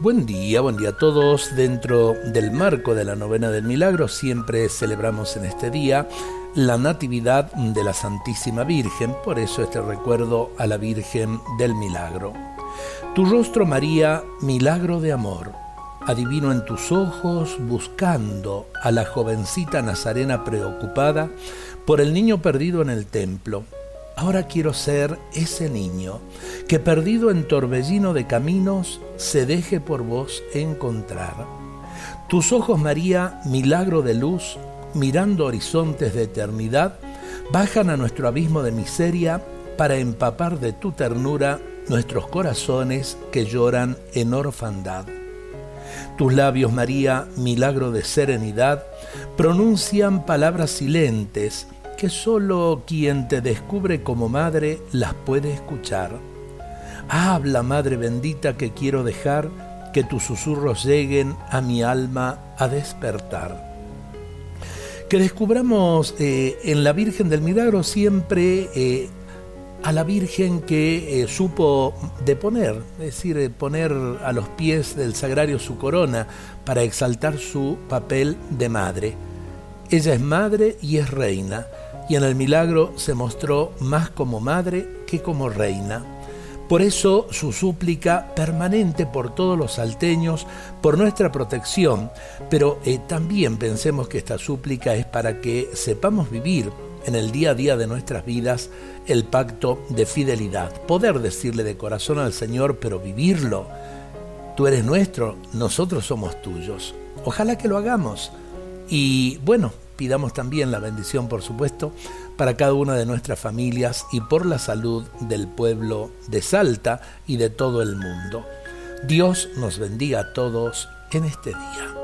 Buen día, buen día a todos. Dentro del marco de la novena del milagro siempre celebramos en este día la Natividad de la Santísima Virgen, por eso este recuerdo a la Virgen del Milagro. Tu rostro, María, milagro de amor. Adivino en tus ojos buscando a la jovencita nazarena preocupada por el niño perdido en el templo Ahora quiero ser ese niño que perdido en torbellino de caminos se deje por vos encontrar. Tus ojos, María, milagro de luz, mirando horizontes de eternidad, bajan a nuestro abismo de miseria para empapar de tu ternura nuestros corazones que lloran en orfandad. Tus labios, María, milagro de serenidad, pronuncian palabras silentes, que solo quien te descubre como madre las puede escuchar. Habla, Madre bendita, que quiero dejar que tus susurros lleguen a mi alma a despertar. Que descubramos eh, en la Virgen del Milagro siempre eh, a la Virgen que eh, supo deponer, es decir, poner a los pies del sagrario su corona para exaltar su papel de madre. Ella es madre y es reina y en el milagro se mostró más como madre que como reina. Por eso su súplica permanente por todos los salteños, por nuestra protección, pero eh, también pensemos que esta súplica es para que sepamos vivir en el día a día de nuestras vidas el pacto de fidelidad. Poder decirle de corazón al Señor, pero vivirlo. Tú eres nuestro, nosotros somos tuyos. Ojalá que lo hagamos. Y bueno, pidamos también la bendición, por supuesto, para cada una de nuestras familias y por la salud del pueblo de Salta y de todo el mundo. Dios nos bendiga a todos en este día.